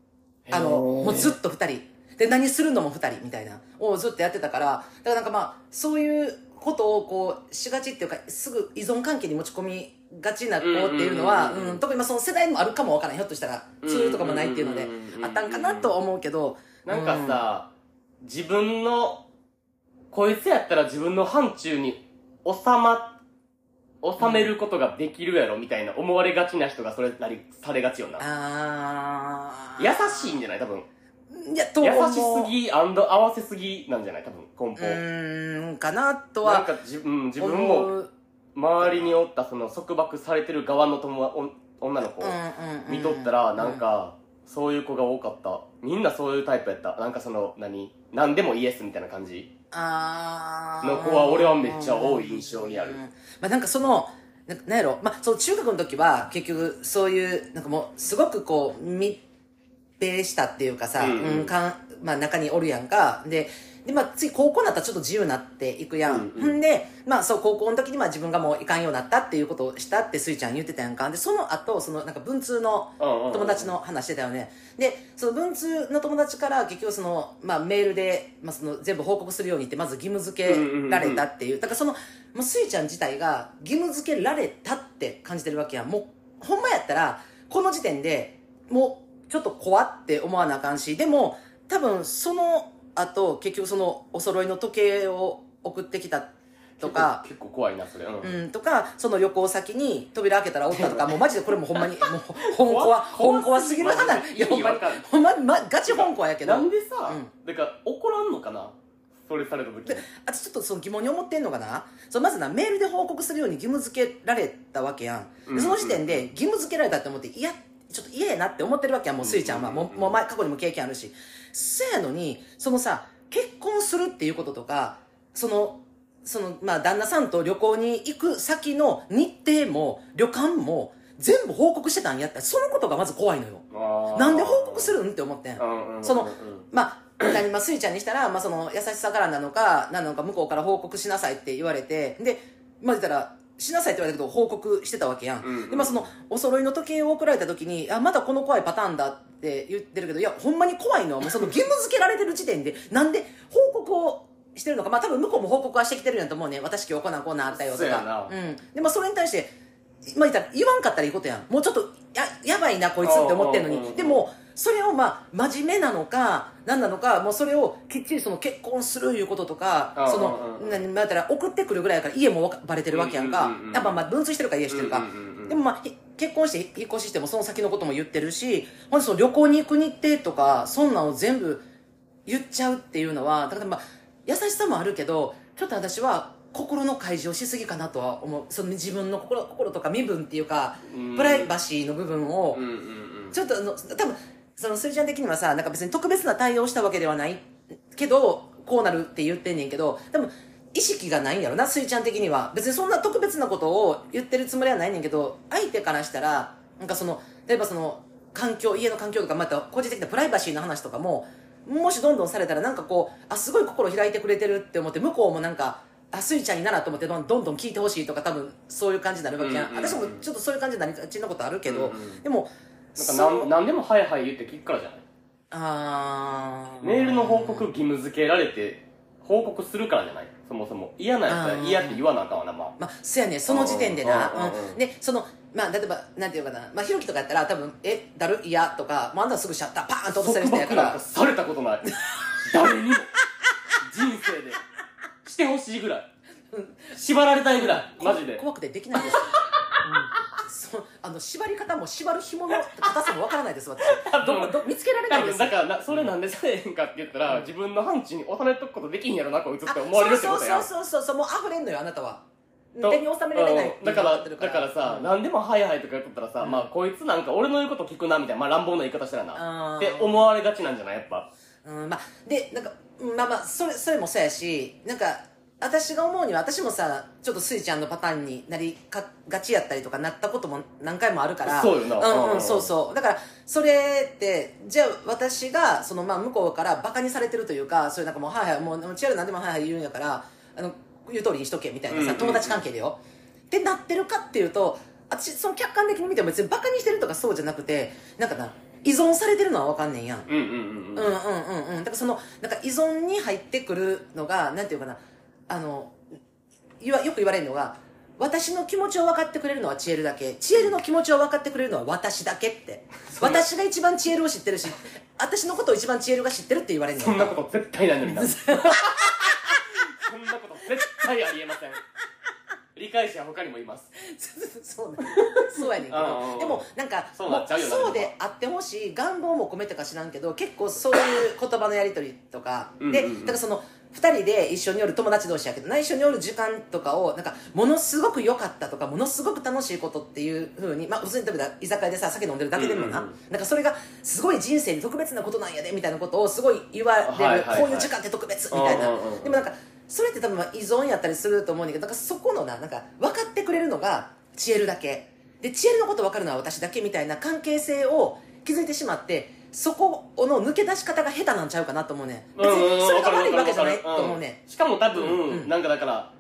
S1: あのもうずっと2人。で何するのも2人みたいなをずっとやってたからだからなんかまあそういうことをこうしがちっていうかすぐ依存関係に持ち込みがちな子っていうのは
S2: うんうんうんうん。
S1: うん特にまあその世代もあるかもわからんひょっとしたらツールとかもないっていうので
S2: うんうんうんうん
S1: あったんかなとは思うけど
S2: なんかさ、自分のこいつやったら自分の範疇に収ま収めることができるやろみたいな思われがちな人がそれなりされがちよな。
S1: あー。
S2: 優しいんじゃない？多分。
S1: いやと
S2: 優しすぎ合わせすぎなんじゃない？多分根
S1: う
S2: 本。
S1: ーんかなとは。
S2: なんか自,、うん、自分
S1: 思
S2: も
S1: う。
S2: 周りにおったその束縛されてる側の友達お女の子
S1: うんうんうん。
S2: 見とったらなんかそういう子が多かった。みんなそういうタイプやった。なんかその何？何でもイエスみたいな感じ。の子は俺はめっちゃ多い印象にある。
S1: うんまあ、なんかそのななんやろ、まあ、その中学の時は結局そういうなんかもうすごくこう密閉したっていうかさ、
S2: うん
S1: かんまあ、中におるやんか。でで、まあ、次高校になったらちょっと自由になっていくやん、
S2: うんうん。
S1: んで、まあ、そう高校の時にまあ自分がもういかんようになったっていうことをしたってスイちゃん言ってたやんか。でその後そのなんか文通の友
S2: 友
S1: 達の話してたよね。でその文通の友達から結局その、まあ、メールで、まあ、その全部報告するようにってまず義務付けられたっていう。だからそのもうスイちゃん自体が義務付けられたって感じてるわけやん。もうほんまやったらこの時点でもうちょっと怖って思わなあかんしでも多分その後結局そのお揃いの時計を送ってきたとか
S2: 結構怖いなそれ。うん、
S1: うん、とかその旅行先に扉開けたらおったとかもうマジでこれもほんまにもう本
S2: 怖
S1: 本コアすぎる話。い。やほんまにまガチ本コアやけど。
S2: なんでさ、
S1: うん。
S2: だから怒らんのかなそれされた時。に
S1: あとちょっとその疑問に思ってんのかな？そうまずなメールで報告するように義務付けられたわけやん、その時点で義務付けられたって思っていやちょっと嫌やなって思ってるわけやんもうスイちゃんは、
S2: うん。
S1: もうもう前過去にも経験あるし。そやのにそのさ結婚するっていうこととかそのそのまあ旦那さんと旅行に行く先の日程も旅館も全部報告してたんやったらそのことがまず怖いのよ。なんで報告するんって思ってん
S2: うんうん。
S1: そのまあ何まあ、スイちゃんにしたら、まあ、その優しさからなのか何なのか向こうから報告しなさいって言われてでまあ言ったらしなさいって言われたけど報告してたわけやん、
S2: うんうん。
S1: でまあそのお揃いの時計を送られた時にあまだこの怖いパターンだって言ってるけどいやほんまに怖いのはもうその義務付けられてる時点で なんで報告をしてるのか。まあ多分向こうも報告はしてきてるんやと思うね。私今日こんなんこんなんあったよとか。
S2: な。
S1: うん、でまあそれに対してまあ言ったら言わんかったらいいことやん。もうちょっとややばいなこいつって思ってんのに。でもそれをまあ真面目なのか何なのかもうそれをきっちりその結婚するいうこととかそのたら送ってくるぐらいやから家もバレてるわけやんか。やっぱまあ分水してるか家してるか。でもまあひ結婚して引っ越ししてもその先のことも言ってるしほんでその旅行に行く日程とかそんなんを全部言っちゃうっていうのはだからまあ優しさもあるけどちょっと私は心の開示をしすぎかなとは思う。その自分の心心とか身分っていうか
S2: うん。
S1: プライバシーの部分を。ちょっとあの多分そのスイちゃん的にはさなんか別に特別な対応したわけではないけどこうなるって言ってんねんけど多分意識がないんやろなスイちゃん的には。別にそんな特別なことを言ってるつもりはないねんけど相手からしたらなんかその例えばその環境家の環境とかまた個人的なプライバシーの話とかももしどんどんされたらなんかこうあすごい心開いてくれてるって思って向こうもなんかあスイちゃんにならと思ってどんどん聞いてほしいとか多分そういう感じになるわけやん。私もちょっとそういう感じになりがちなことあるけど、
S2: うんうん。
S1: でも
S2: なんか
S1: そう。
S2: なんなんでもはいはい言って聞くからじゃない？
S1: あー。
S2: メールの報告義務付けられて報告するからじゃない？そもそも。嫌なやつは嫌って言わなあかんわなまあ。
S1: まあ、そやね。その時点でな、
S2: うんうんうん。
S1: うん。でそのまあ例えばなんていうかな。まあひろきとかやったら多分えだる嫌とかもうあんたすぐシャッターパーンと落とせる人や
S2: 縛なん
S1: ら
S2: かされたことない。誰にも。人生で。してほしいぐらい。縛られたいぐらい。マジで。
S1: 怖くてできないです、うん、そあの縛り方も縛る紐の硬さもわからないです私。どど見つけられないです。
S2: だからなそれなんでされへんかって言ったら、自分の範疇に収めとくことできんやろなこいつって思われるってことや。ん
S1: そうそうそうそうそうもう溢れんのよあなたは
S2: と
S1: 手に収められない
S2: だからだからさ、
S1: うん
S2: 何でも「はいはい」とか言っとったらさ、
S1: うん
S2: まあこいつなんか俺の言うこと聞くなみたいな、まあ、乱暴な言い方したらなって思われがちなんじゃないやっぱ
S1: うん、まあでなんかうんまあまあそれそれもそうやしなんか私が思うには私もさちょっとスイちゃんのパターンになりかがちやったりとかなったことも何回もあるから。
S2: そうよな。
S1: うんうん
S2: うん
S1: そうそう。だからそれってじゃあ私がそのまあ向こうからバカにされてるというかそういうなんかもうはいはいもうチアルなんでもはいはい言うんやからあの言う通りにしとけみたいなさ、友達関係でよ。ってなってるかっていうと私その客観的に見ても別にバカにしてるとかそうじゃなくてなんかな依存されてるのは分かんねんやん
S2: うんうんうん。
S1: うんうんうんうん。だからそのなんか依存に入ってくるのがなんていうかなあのよく言われるのが私の気持ちを分かってくれるのはチエルだけ。チエルの気持ちを分かってくれるのは私だけって。私が一番チエルを知ってるし私のことを一番チエルが知ってるって言われるの
S2: そんなこと絶対ないのにな そんなこと絶対ありえません。理解者は他にもいます。
S1: そうね。そうやねんけど。でもなんか
S2: そう
S1: であってほしい願望も込めてか知らんけど結構そういう言葉のやり取りとか。で
S2: うん
S1: だからその2人で一緒におる友達同士やけどな一緒におる時間とかをなんかものすごく良かったとかものすごく楽しいことっていうふうにまあ普通に例えば居酒屋でさ酒飲んでるだけでもな,、なんかそれがすごい人生に特別なことなんやでみたいなことをすごい言われる、こういう時間って特別みたいな、でもなんかそれって多分まあ依存やったりすると思うんだけどなんかそこのななんか分かってくれるのがチエルだけ。でチエルのこと分かるのは私だけみたいな関係性を築いてしまってそこの抜け出し方が下手なんちゃうかなと思うね別にそれが悪いわけじゃないと思うね
S2: しかも多分、なんかだから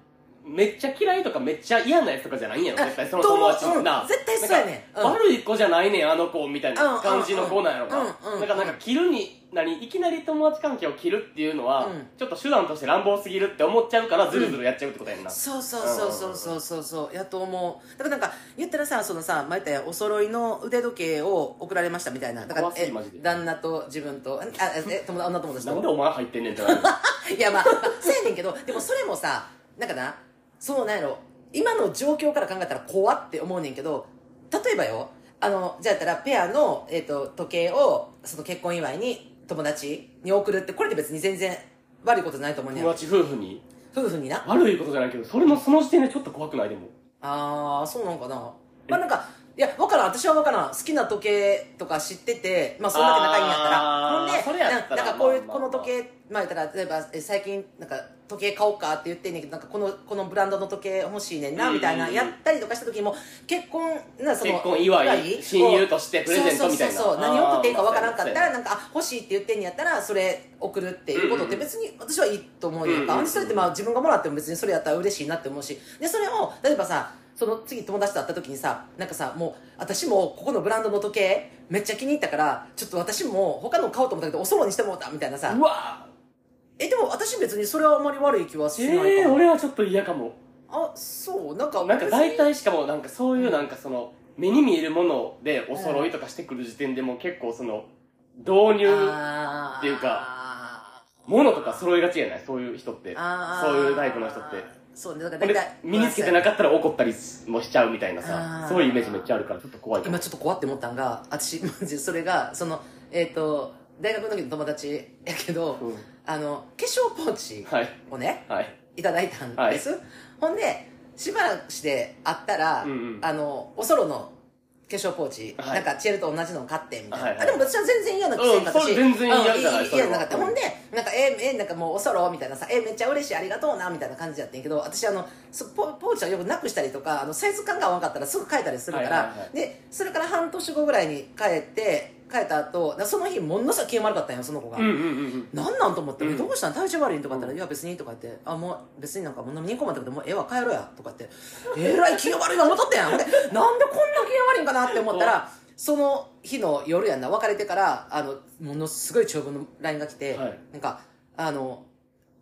S2: めっちゃ嫌いとかめっちゃ嫌なやつとかじゃないんやろ？
S1: あ
S2: 絶対その友達ってな、
S1: う？ん絶対そうやねん。うん。
S2: 悪い子じゃないねんあの子みたいな感じの子なんやろな、
S1: うんうん
S2: からなんか切るに何いきなり友達関係を切るっていうのは、
S1: うん。
S2: ちょっと手段として乱暴すぎるって思っちゃうからズルズルやっちゃうってことやんな、
S1: そうそうそうそうそうそうそう。やと思う。だからなんか言ったらさそのさ前言ったお揃いの腕時計を送られましたみたいな。だからえ旦那と自分と。あえ友達女友達と。
S2: なんでお前入ってんねんってなる
S1: いやまあ、まあ、そうやねんけどでもそれもさなんかなそうなんやろ。今の状況から考えたら怖って思うねんけど例えばよあのじゃあやったらペアの、えー、と時計をその結婚祝いに友達に送るってこれって別に全然悪いことないと思うねん
S2: 友達夫婦に？
S1: 夫婦にな。
S2: 悪いことじゃないけどそれのその時点でちょっと怖くないでも。
S1: ああそうなんかな。まあなんかいや分からん。私は分からん。好きな時計とか知っててまあそんだけ仲いいんやったら。ほんでななんかこういう、この時計まあ言ったら例えばえ最近なんか時計買おうかって言ってんねんけどなんかこのこのブランドの時計欲しいねんな
S2: うん。
S1: みたいなやったりとかした時も結婚なその
S2: 結婚祝い親友としてプレゼントみたいな。
S1: そうそうそうそう。何送っていいか分からんかったらなんかあ欲しいって言ってんやったらそれ送るっていうことって別に私はいいと思うよ、
S2: うんうんうん
S1: それってまあ自分がもらっても別にそれやったら嬉しいなって思うし。でそれを例えばさその次友達と会った時にさなんかさもう私もここのブランドの時計めっちゃ気に入ったからちょっと私も他の買おうと思ったけどおそろにしてもうたみたいなさ。
S2: うわ。
S1: えでも私別にそれはあんまり悪い気はしないかも、
S2: ええ俺はちょっと嫌かも。
S1: あそうなんか
S2: なんか大体しかもなんかそういうなんかその目に見えるものでお揃いとかしてくる時点でもう結構その導入っていうものとか揃いがちやない？そういう人って。そういうタイプの人って
S1: そうねだから大体
S2: 身につけてなかったら怒ったりもしちゃうみたいな
S1: あ
S2: さ
S1: ー。
S2: そういうイメージめっちゃあるからちょっと怖いかも。
S1: 今ちょっと怖って思ったんが私 マジそれがそのえっ、と大学の時の友達やけど、
S2: うん。
S1: あの化粧ポーチ
S2: はい
S1: をね
S2: はい。
S1: い。ただいたんです、ほんでしばらくして会ったら、
S2: うんうん。
S1: あのおそろの化粧ポーチ、
S2: はい。
S1: なんかチェルと同じの買ってみたいな、
S2: はいはい。
S1: あでも私は全然嫌な気せんかったし、
S2: うん全然嫌じゃない
S1: うん
S2: それは
S1: 嫌なかった、
S2: うん
S1: ほんでなんかええなんかもうおそろみたいなさえめっちゃ嬉しいありがとうなみたいな感じやってんけど私あのそポポーチはよくなくしたりとかあのサイズ感が合わなかったらすぐ変えたりするから、
S2: はいはいはい
S1: でそれから半年後ぐらいに帰って帰った後その日ものすごい悪かったんよその子が、
S2: うんうんうんうん。
S1: なんなんと思って、
S2: うん。
S1: どうしたん？体調悪いんとか言ったら、いや別にとか言って、あ、もう別になんかもう飲みに行こうもんだけど、もうええわ帰ろうやとか言って、えらい気が悪いな思っとったやん。ほんで、なんでこんな気が悪いんかなって思ったら、その日の夜やんな、別れてから、あの、ものすごい長文の LINE が来て、
S2: はい。
S1: なんか、あの、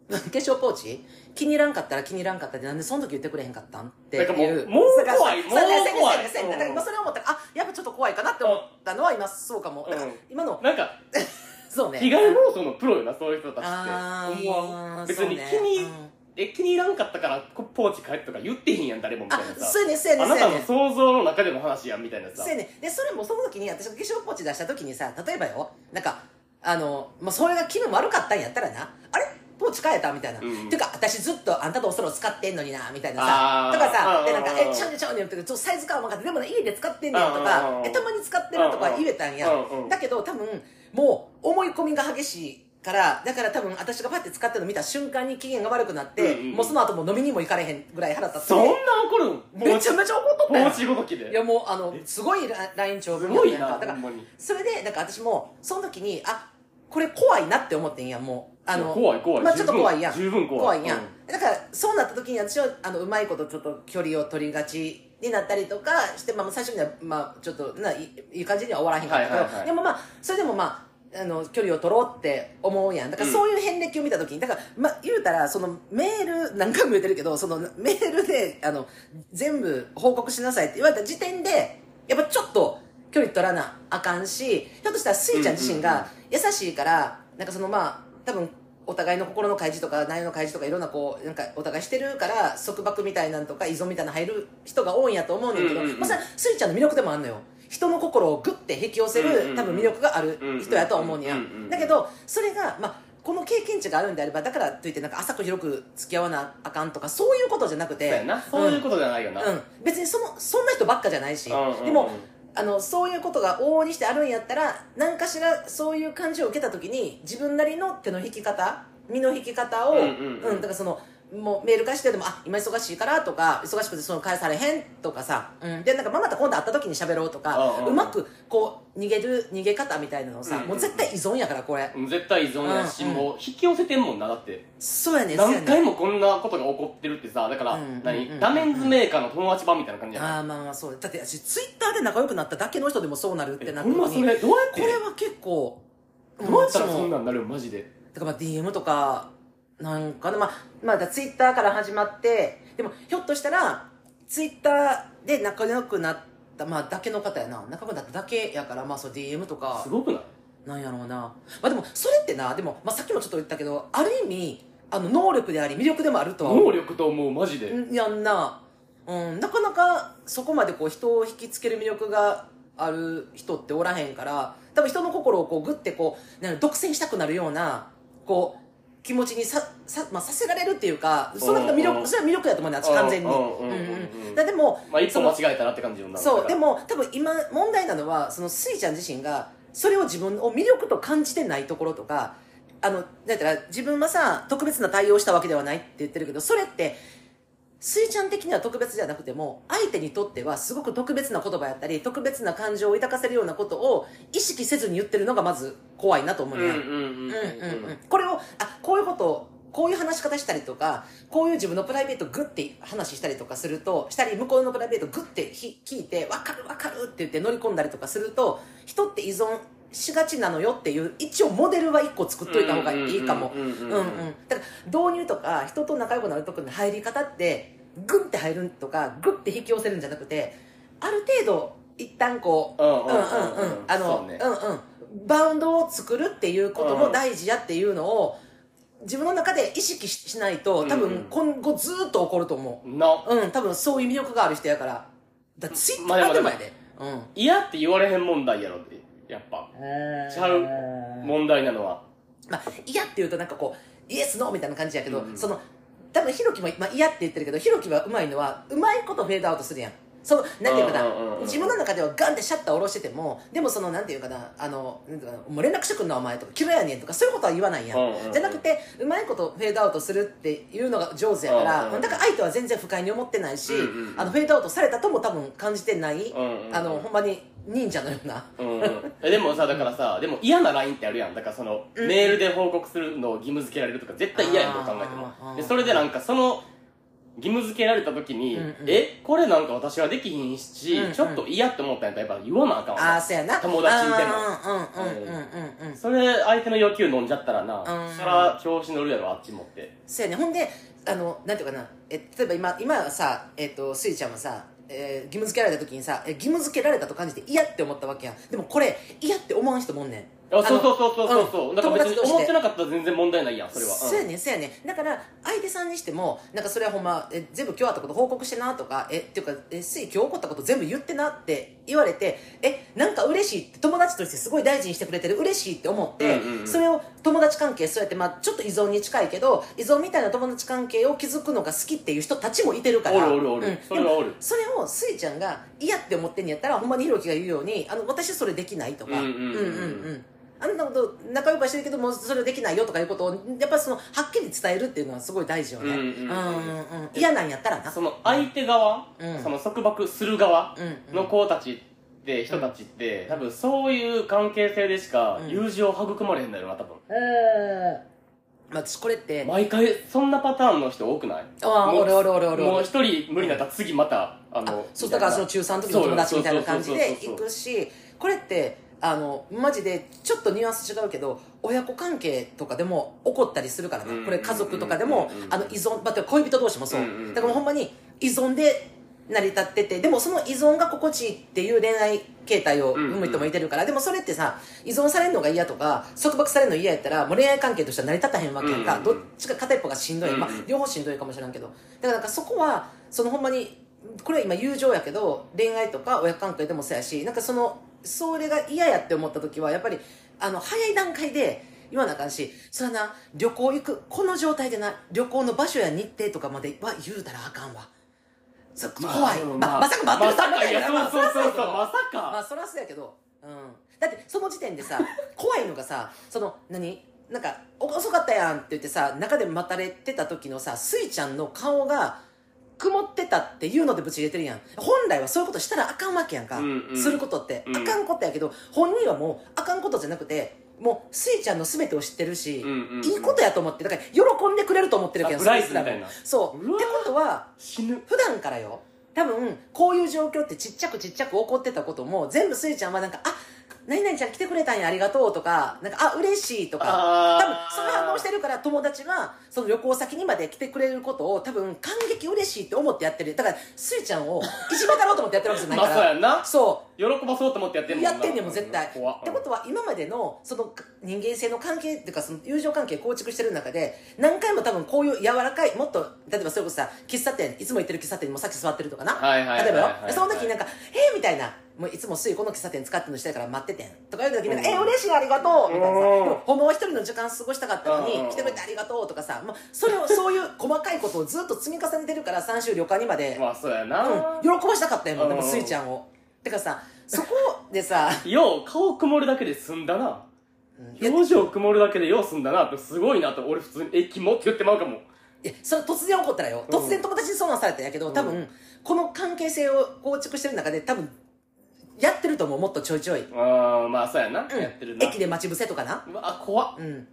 S1: 化粧ポーチ気に入らんかったら気に入らんかったってなんでその時言ってくれへんかったんっていう
S2: もう怖い。もう怖い
S1: それを思った。らあやっぱちょっと怖いかなって思ったのは今そうかも。だから
S2: うん。
S1: 今の。
S2: なんか
S1: そうね。
S2: 被害妄想のプロよなそういう人たち
S1: あ
S2: って。思わ別に気に、え気に入らんかったからこポーチ変えとか言ってへんやん誰もみたいな
S1: あ
S2: さ
S1: そうやねそうやね
S2: あなたの想像の中での話やんみたいなさ。
S1: そうやねでそれもその時に私が化粧ポーチ出した時にさ例えばよなんかあの、まあ、それが気分悪かったんやったらなあれポーチ変えたみたいな、
S2: うん
S1: ていうか私ずっとあんたとおそろ使ってんのになみたいなさ。とかさ
S2: うん
S1: でなんか「
S2: うん
S1: えちゃうねちゃうねん」ってちょっとサイズ感は分かってでもね家で使ってんねんとか
S2: うん
S1: えたまに使ってるとか言えたんや。だけど多分もう思い込みが激しいからだから多分私がパッて使ってるの見た瞬間に機嫌が悪くなって、
S2: うんうん
S1: もうその後もう飲みにも行かれへんぐらい腹立って
S2: そんな怒るん？
S1: めちゃめちゃ怒っとったやん。
S2: ポーチごときで
S1: い。やもうあのすごいラライン長
S2: す
S1: 文
S2: ごいな
S1: だからそれでなんか私もその時にあこれ怖いなって思ってんやもう。あの
S2: 怖い怖い。
S1: まあちょっと怖いやん。
S2: 十分怖い。
S1: 怖いやん、
S2: うん。
S1: だからそうなった時に私はあのうまいことちょっと距離を取りがちになったりとかして、まあ、最初には、まあ、ちょっとないいい感じには終わらへんかったけど、でもまあそれでもまああの距離を取ろうって思うやん。だから
S2: うん
S1: そういう遍歴を見た時にだから、まあ、言うたらそのメール何回も言ってるけどそのメールであの全部報告しなさいって言われた時点でやっぱちょっと距離取らなあかんしひょっとしたらスイちゃん自身が優しいからなんかそのまあ多分お互いの心の開示とか内容の開示とかいろんなこうなんかお互いしてるから束縛みたいなんとか依存みたいなの入る人が多いんやと思うねんけど、まあ、それはスイちゃんの魅力でもあるのよ。人の心をグッて引き寄せる多分魅力がある人やとは思う
S2: んうんうん
S1: だけどそれがまあこの経験値があるんであればだからといってなんか浅く広く付き合わなあかんとかそういうことじゃなくて
S2: そういうことじゃないよな、
S1: うん、別にそのそんな人ばっかじゃないし、でもあのそういうことが往々にしてあるんやったら何かしらそういう感じを受けた時に自分なりの手の引き方身の引き方を、
S2: うんうんうん。
S1: だからそのもうメール返してでもあ今忙しいからとか忙しくてその返されへんとかさ、うん、でなんかまあまた今度会った時に喋ろうとか、
S2: う
S1: まくこう逃げる逃げ方みたいなのをさ、
S2: うんうん
S1: もう絶対依存やからこれ、
S2: 絶対依存やし、
S1: うんうん。
S2: もう引き寄せてんもんなだって。
S1: そうやね
S2: 何回もこんなことが起こってるってさだから、何？ダメンズメーカーの友達版みたいな感じじゃない
S1: ああまあまあそう。だって私ツイッターで仲良くなっただけの人でもそうなるって
S2: え
S1: なった時に。
S2: ほんまそれ？どうやって？
S1: これは結構
S2: どうやったら
S1: も
S2: そんなんなる？マジで。
S1: だからまあ DM とかなんかな。まあまあだツイッターから始まってでもひょっとしたらツイッターで仲良くなったまあだけの方やな。仲良くなっただけやからまあそう DM とか。
S2: すごくない？
S1: なんやろうな。まあでもそれってなでも、まあ、さっきもちょっと言ったけどある意味あの能力であり魅力でもあるとは。
S2: 能力と思うマジで。
S1: うんやんな、うん、なかなかそこまでこう人を引きつける魅力がある人っておらへんから多分人の心をこうグッてこう独占したくなるようなこう気持ちにささ,、まあ、させられるっていうかそれが魅力それは魅力だと思うね私完全に。だでも
S2: まあ一
S1: その
S2: 歩間違えたらって感じになる
S1: そうで
S2: も
S1: も多分今問題なのはそのスイちゃん自身がそれを自分を魅力と感じてないところとかあのだったら自分はさ特別な対応をしたわけではないって言ってるけどそれってスイちゃん的には特別じゃなくても相手にとってはすごく特別な言葉やったり特別な感情を抱かせるようなことを意識せずに言ってるのがまず怖いなと思うね、
S2: う
S1: これをあこういうことをこういう話し方したりとかこういう自分のプライベートグッて話したりとかするとしたり向こうのプライベートグッてひ聞いて分かる分かるって言って乗り込んだりとかすると人って依存しがちなのよっていう一応モデルは一個作っといた方がいいかも。だから導入とか人と仲良くなるとこの入り方ってグンって入るとかグッて引き寄せるんじゃなくてある程度一旦こう
S2: うんうんうん
S1: あの
S2: そう
S1: んうん。バウンドを作るっていうことも大事やっていうのを自分の中で意識ししないと多分今後ずっと起こると思
S2: な。
S1: ううん多分そういう魅力がある人やから。だってツイッターでもやで。うん。
S2: 嫌って言われへん問題やろってやっぱ。ちゃう問題なのは。
S1: まあ、嫌って言うとなんかこうイエスノーみたいな感じやけど、
S2: うんうん。
S1: その多分ひろきも、まあ、嫌って言ってるけどひろきはうまいのはうまいことフェードアウトするやん。そのなんていうかな、自分の中ではガンってシャッター下ろしててもでもそのなんていうかなあのなんていうかなもう連絡してくんなお前とか嫌いやねんとかそういうことは言わないやん、じゃなくてうまいことフェードアウトするっていうのが上手やから、だから相手は全然不快に思ってないし、あのフェードアウトされたとも多分感じてない、あのほんまに忍者のような。
S2: うん。うんえでもさだからさでも嫌な LINE ってあるやん。だからその、
S1: うん。
S2: メールで報告するのを義務付けられるとか絶対嫌やんどう考えて
S1: あー。
S2: もでそれでなんかその義務付けられた時に、
S1: うんうん。
S2: えこれなんか私はできひんし、
S1: うんうん。
S2: ちょっと嫌って思ったんやったらやっぱ言わなあかんわ。
S1: ああそうやな。
S2: 友達にでも。
S1: うんうんうんうんうん。うん。
S2: それ相手の欲求飲んじゃったらな、
S1: うん。
S2: そら調子乗るやろあっちもって。
S1: そうやね。ほんであのなんていうかな。え例えば今今はさえっ、とスイちゃんはさ、えー義務付けられた時にさえ義務付けられたと感じて嫌って思ったわけやん。でもこれ嫌って思わん人もおんねん。
S2: あそうそう
S1: う
S2: そうそうそうそう、
S1: うん。
S2: だから別に思ってなかったら全然問題ないやんそれは、
S1: そうやねんそうやねん。だから相手さんにしてもなんかそれはほんまえ全部今日あったこと報告してなとかえっていうかえスイ今日起こったこと全部言ってなって言われてえなんか嬉しいって友達としてすごい大事にしてくれてる嬉しいって思って、
S2: うんうんうん。
S1: それを友達関係そうやって、まあ、ちょっと依存に近いけど依存みたいな友達関係を築くのが好きっていう人たちもいてるから。
S2: おるおるおる。
S1: うん。
S2: それはおる。
S1: それをスイちゃんが嫌って思ってんやったらほんまにひろきが言うようにあの私それできないとか。
S2: うんうんうんうん。
S1: うんあんなこと仲良くはしてるけどもうそれできないよとかいうことをやっぱりそのはっきり伝えるっていうのはすごい大事よね。
S2: うんうんうんうん。
S1: うん嫌なんやったらな。
S2: その相手側、
S1: うん。
S2: その束縛する側
S1: うん。
S2: の子たちって、人たちって、多分そういう関係性でしか
S1: うん。
S2: 友情育まれへんだよな多分、
S1: まあ私これって
S2: 毎回そんなパターンの人多くない？
S1: ああおるおるおるおる
S2: もう一人無理になったら次またあの
S1: そうだからその中3の時の友達みたいな感じで行くしこれってあのマジでちょっとニュアンス違うけど親子関係とかでも起こったりするから
S2: うんうん。うん
S1: なこれ家族とかでも
S2: うんうん
S1: あの依存、まあ、恋人同士もそう。
S2: うんうんうん。
S1: だからほんまに依存で成り立っててでもその依存が心地いいっていう恋愛形態を生む人もいてるからでもそれってさ依存されるのが嫌とか束縛されるの嫌やったらもう恋愛関係としては成り立たへんわけやんか、
S2: うん
S1: どっちか片一方がしんどい、まあ
S2: うん。うん、
S1: 両方しんどいかもしれんけど。だからなんかそこはそのほんまにこれは今友情やけど恋愛とか親子関係でもそうやしなんかそのそれが嫌やって思った時はやっぱりあの早い段階で言わなあかんしそれはな旅行行くこの状態でな旅行の場所や日程とかまでは言うたらあかんわそ怖い、まあまさか待ってる
S2: まさかいや
S1: まあ
S2: そうそうそうそう
S1: ま
S2: さか。
S1: まあそりゃそうやけど、うん、だってその時点でさ 怖いのがさその何？なんかお遅かったやんって言ってさ中で待たれてた時のさスイちゃんの顔が曇ってたっていうのでぶち入れてるやん。本来はそういうことしたらあかんわけやんか、
S2: うんうん。
S1: することって、
S2: うん。
S1: あかんことやけど本人はもうあかんことじゃなくてもうスイちゃんの全てを知ってるし、
S2: うんうんうん。
S1: いいことやと思ってだから喜んでくれると思ってるけど
S2: サプライズみたいな。
S1: そう。
S2: うわ
S1: ってことは
S2: 死ぬ。
S1: 普段からよ。多分こういう状況ってちっちゃくちっちゃく起こってたことも全部スイちゃんはなんか「あ何々ちゃん来てくれたんやありがとう」とか「なんかあ嬉しい」とか多分そういう反応してるから友達がその旅行先にまで来てくれることを多分感激嬉しいって思ってやってる。だからスイちゃんをいじめたろうと思ってやってるわけじゃないから。
S2: まあそうやんな。
S1: そう
S2: 喜ばそうと思ってやってんもんな。
S1: やってんねんもん絶対。
S2: 怖
S1: っ。てことは今までのその人間性の関係っていうかその友情関係構築してる中で何回も多分こういう柔らかいもっと例えばそれこそさ喫茶店いつも行ってる喫茶店にもさっき座ってるとかな、例えばよ、
S2: はい
S1: その時になんか「えーみたいな。もういつもすいこの喫茶店使ってるのしたいから待っててんとか言う時になんか「
S2: うん。
S1: えー嬉しいありがとう」みたいなさ。ほんまは一人の時間過ごしたかったの
S2: うん。
S1: に来てくれてありがとうとかさもうそれをそういう細かいことをずっと積み重ねてるから3週旅館にまで、
S2: まあそうやな、
S1: うん、喜ばしたかったよもんでも
S2: うん
S1: スイちゃんをてかさそこでさ
S2: よう顔曇るだけで済んだな。
S1: いや
S2: 表情曇るだけでよう済んだなってすごいなって俺普通に「えキモ」って言ってまうかも。
S1: いやそれ突然起こったらよ。
S2: うん。
S1: 突然友達にそんなんされたんやけど多分、
S2: うん
S1: この関係性を構築してる中で多分やってると思う。もっとちょいちょい、
S2: ああまあそうやな、
S1: うん。
S2: やってるな。
S1: 駅で待ち伏せとかな、
S2: うわ怖っ。
S1: うん、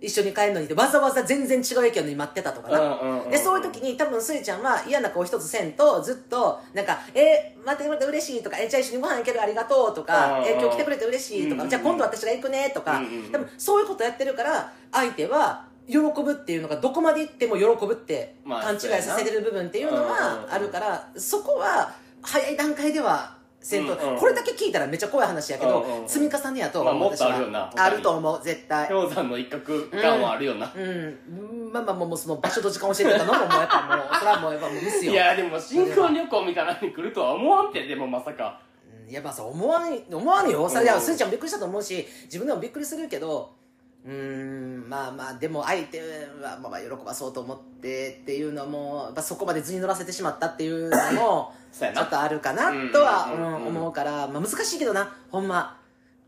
S1: 一緒に帰るのにわざわざ全然違う駅なのに待ってたとかな、でそういう時に多分スイちゃんは嫌な顔一つせんとずっとなんか「えー、待ってくれて嬉しい」とか「えー、じゃあ一緒にご飯行けるありがとう」とか「
S2: うんうん
S1: えー、今日来てくれて嬉しい」とか「
S2: うんうん
S1: じゃあ今度私が行くね」とか、多分そういうことやってるから相手は喜ぶっていうのがどこまで行っても喜ぶって
S2: まあ
S1: 勘違いさせてる部分っていうのは
S2: うん
S1: あるからそこは早い段階ではせんと、
S2: うんうん。
S1: これだけ聞いたらめっちゃ怖い話やけど、
S2: うんうん
S1: 積み重ねやと
S2: まあ
S1: 思う
S2: もっとあるよな
S1: あると思う絶対。
S2: 氷山の一角感はあるよな、
S1: うん。まあまあもうその場所と時間教えてたのももうやっぱもうそれはもうやっぱもうミスよ。
S2: いやでも新婚旅行みたいなのに来るとは思わんってでもまさか。
S1: やまあさ思わん思わんよ。それいや
S2: うん
S1: スイちゃんもびっくりしたと思うし自分でもびっくりするけどうーんまあまあでも相手はまあまあ喜ばそうと思ってっていうのもやそこまで図に乗らせてしまったっていうのも ちょっとあるかなとは思うから、まあ、難しいけどなほんま。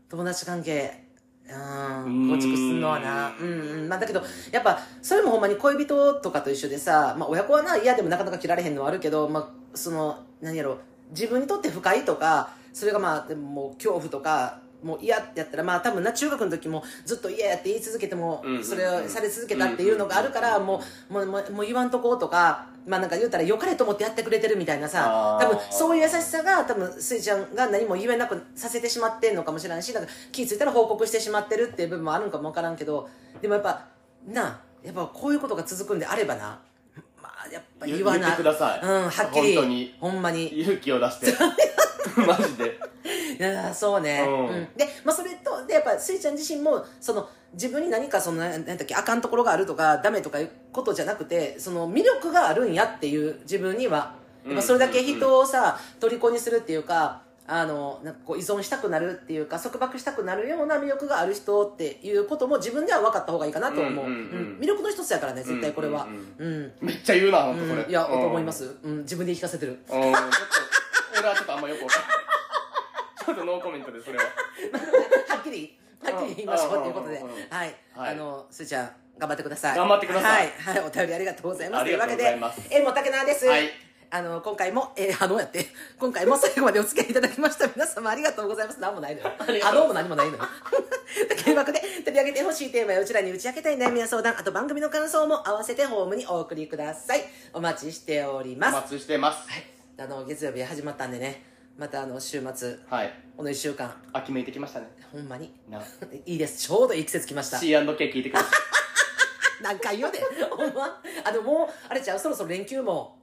S1: 友達関係うん
S2: うん
S1: 構築するのはな。うん。うんまあだけどやっぱそれもほんまに恋人とかと一緒でさ、まあ、親子はな嫌でもなかなか切られへんのはあるけど、まあ、その何やろ自分にとって不快とかそれがまあでももう恐怖とかもう嫌ってやったらまあ多分な中学の時もずっと嫌やって言い続けてもそれをされ続けたっていうのがあるからもうもうもうもう言わんとこうとかまあなんか言うたら良かれと思ってやってくれてるみたいなさ多分そういう優しさが多分スイちゃんが何も言えなくさせてしまってんのかもしれないしなんか気ぃ付いたら報告してしまってるっていう部分もあるんかもわからんけどでもやっぱなあやっぱこういうことが続くんであればな。まあやっぱ言わない
S2: 言ってください。
S1: うんはっきり。
S2: 本当に。
S1: ほんまに。
S2: 勇気を出して。マジで。
S1: いそうね、
S2: うん。
S1: うん。で、まあ、それとでやっぱスイちゃん自身もその自分に何かそのななんだっけあかんところがあるとかダメとかいうことじゃなくてその魅力があるんやっていう自分には。やっぱそれだけ人をさ虜にするっていうかあのなんかこう依存したくなるっていうか束縛したくなるような魅力がある人っていうことも自分では分かった方がいいかなと思う、
S2: うんうんうん
S1: うん。魅力の一つやからね絶対これは。
S2: うん。
S1: うん、
S2: めっちゃ言うな本当それ、
S1: うん。いや、
S2: うん。
S1: と思います、うん、自分で言い聞かせてる。
S2: 俺はちょっとあんまよくわかんない。ちょっとノーコメントでそれは。
S1: はっきりはっきり言いましょうということで、はい、
S2: はい。
S1: あのすーちゃん頑張ってください。
S2: 頑張ってください。
S1: はい、はい、お便りありがとうございます。
S2: ありがとうございます。
S1: というわけで、えもたけなです。
S2: はい。
S1: あの今回もえー、あのやって今回も最後までお付き合いいただきました皆様ありがとうございます。何もないのよ。あどうも何もないのよ。というわけで取り上げてほしいテーマやうちらに打ち明けたい悩みや相談あと番組の感想も合わせてホームにお送りください。お待ちしており
S2: お
S1: ます。
S2: 待ちしてます。
S1: はい。あの月曜日始まったんでねまたあの週末
S2: はい。
S1: この1週間。
S2: 秋めいてきましたね。
S1: ほんまに？
S2: な。
S1: いいです。ちょうどいい季節来ました。
S2: C&K 聞いてください。
S1: 何回言うでほんま？あでももうあれちゃうそろそろ連休も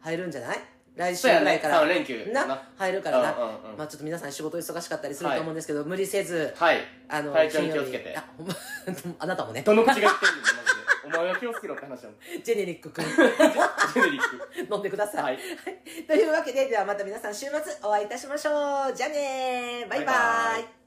S1: 入るんじゃない？来週ぐらいから。
S2: 三連休
S1: な？
S2: な。
S1: 入るからな、
S2: うんうんうん
S1: まあちょっと皆さん仕事忙しかったりすると思うんですけど、無理せず
S2: はい。
S1: あの
S2: 体調に気をつけて。
S1: あほんま？あなたもね。
S2: どの口が言ってるんでお前は気をつけろって話なの
S1: ジェネリック君。
S2: ジェネリック。
S1: 飲んでください、
S2: はい。
S1: というわけでではまた皆さん週末お会いいたしましょう。じゃあねー。バイバイ
S2: バイバイ